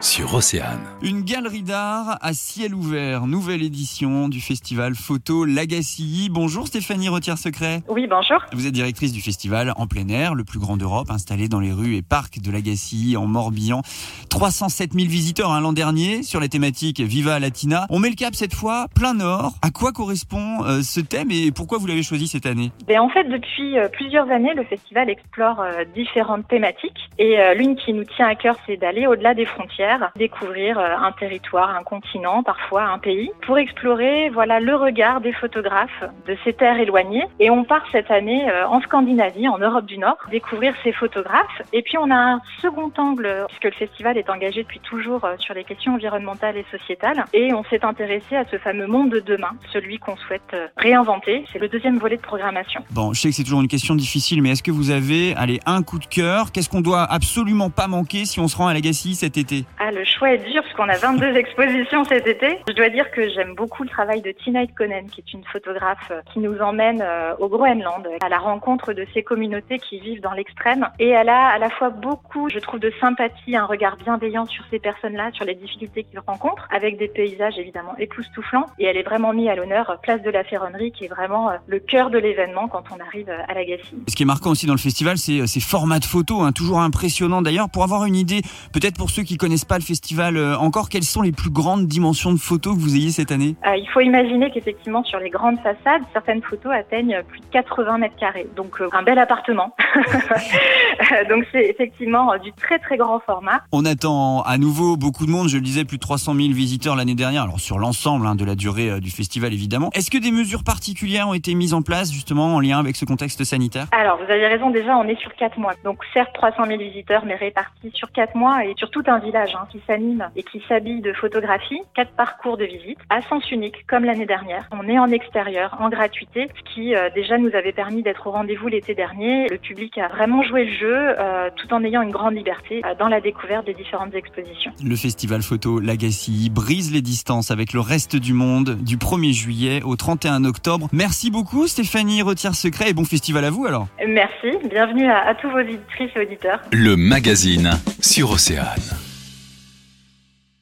sur Océane. Une galerie d'art à ciel ouvert, nouvelle édition du festival Photo Lagacilly. Bonjour Stéphanie Retière-Secret. Oui, bonjour. Vous êtes directrice du festival en plein air, le plus grand d'Europe, installé dans les rues et parcs de Lagacilly en Morbihan. 307 000 visiteurs hein, l'an dernier sur la thématique Viva Latina. On met le cap cette fois, plein nord. À quoi correspond euh, ce thème et pourquoi vous l'avez choisi cette année? Ben, En fait, depuis euh, plusieurs années, le festival explore euh, différentes thématiques et euh, l'une qui nous tient à cœur, c'est d'aller au-delà des frontières découvrir euh, un territoire, un continent, parfois un pays, pour explorer voilà le regard des photographes de ces terres éloignées. Et on part cette année euh, en Scandinavie, en Europe du Nord, découvrir ces photographes. Et puis on a un second angle, puisque le festival est engagé depuis toujours euh, sur les questions environnementales et sociétales. Et on s'est intéressé à ce fameux monde de demain, celui qu'on souhaite réinventer. C'est le deuxième volet de programmation. Bon, je sais que c'est toujours une question difficile, mais est-ce que vous avez, allez, un coup de cœur? Qu'est-ce qu'on doit absolument pas manquer si on se rend à Lagacy cet été? Ah, le choix est dur parce qu'on a 22 expositions cet été. Je dois dire que j'aime beaucoup le travail de Tina Konen, qui est une photographe qui nous emmène euh, au Groenland, à la rencontre de ces communautés qui vivent dans l'extrême. Et elle a à la fois beaucoup, je trouve, de sympathie, un regard bienveillant sur ces personnes-là, sur les difficultés qu'ils rencontrent, avec des paysages évidemment époustouflants. Et elle est vraiment mise à l'honneur euh, place de la Ferronnerie, qui est vraiment euh, le cœur de l'événement quand on arrive à la Gacille. Ce qui est marquant aussi dans le festival, c'est ces formats de photos, hein, toujours impressionnants d'ailleurs. Pour avoir une idée, peut-être pour ceux qui connaissent pas le festival euh, encore, quelles sont les plus grandes dimensions de photos que vous ayez cette année? Euh, Il faut imaginer qu'effectivement sur les grandes façades, certaines photos atteignent plus de 80 mètres carrés, donc euh, un bel appartement. donc c'est effectivement du très très grand format. On attend à nouveau beaucoup de monde, je le disais, plus de 300 000 visiteurs l'année dernière, alors sur l'ensemble hein, de la durée du festival évidemment. Est-ce que des mesures particulières ont été mises en place justement en lien avec ce contexte sanitaire? Alors vous avez raison, déjà on est sur 4 mois, donc certes 300 000 visiteurs mais répartis sur 4 mois et sur tout un village. Hein, qui s'anime et qui s'habille de photographie. Quatre parcours de visite à sens unique, comme l'année dernière. On est en extérieur, en gratuité, ce qui euh, déjà nous avait permis d'être au rendez-vous l'été dernier. Le public a vraiment joué le jeu euh, tout en ayant une grande liberté euh, dans la découverte des différentes expositions. Le festival photo Lagacy brise les distances avec le reste du monde du 1er juillet au 31 octobre. Merci beaucoup Stéphanie Retire Secret et bon festival à vous alors. Merci, bienvenue à, à tous vos auditrices et auditeurs. Le magazine sur Océane.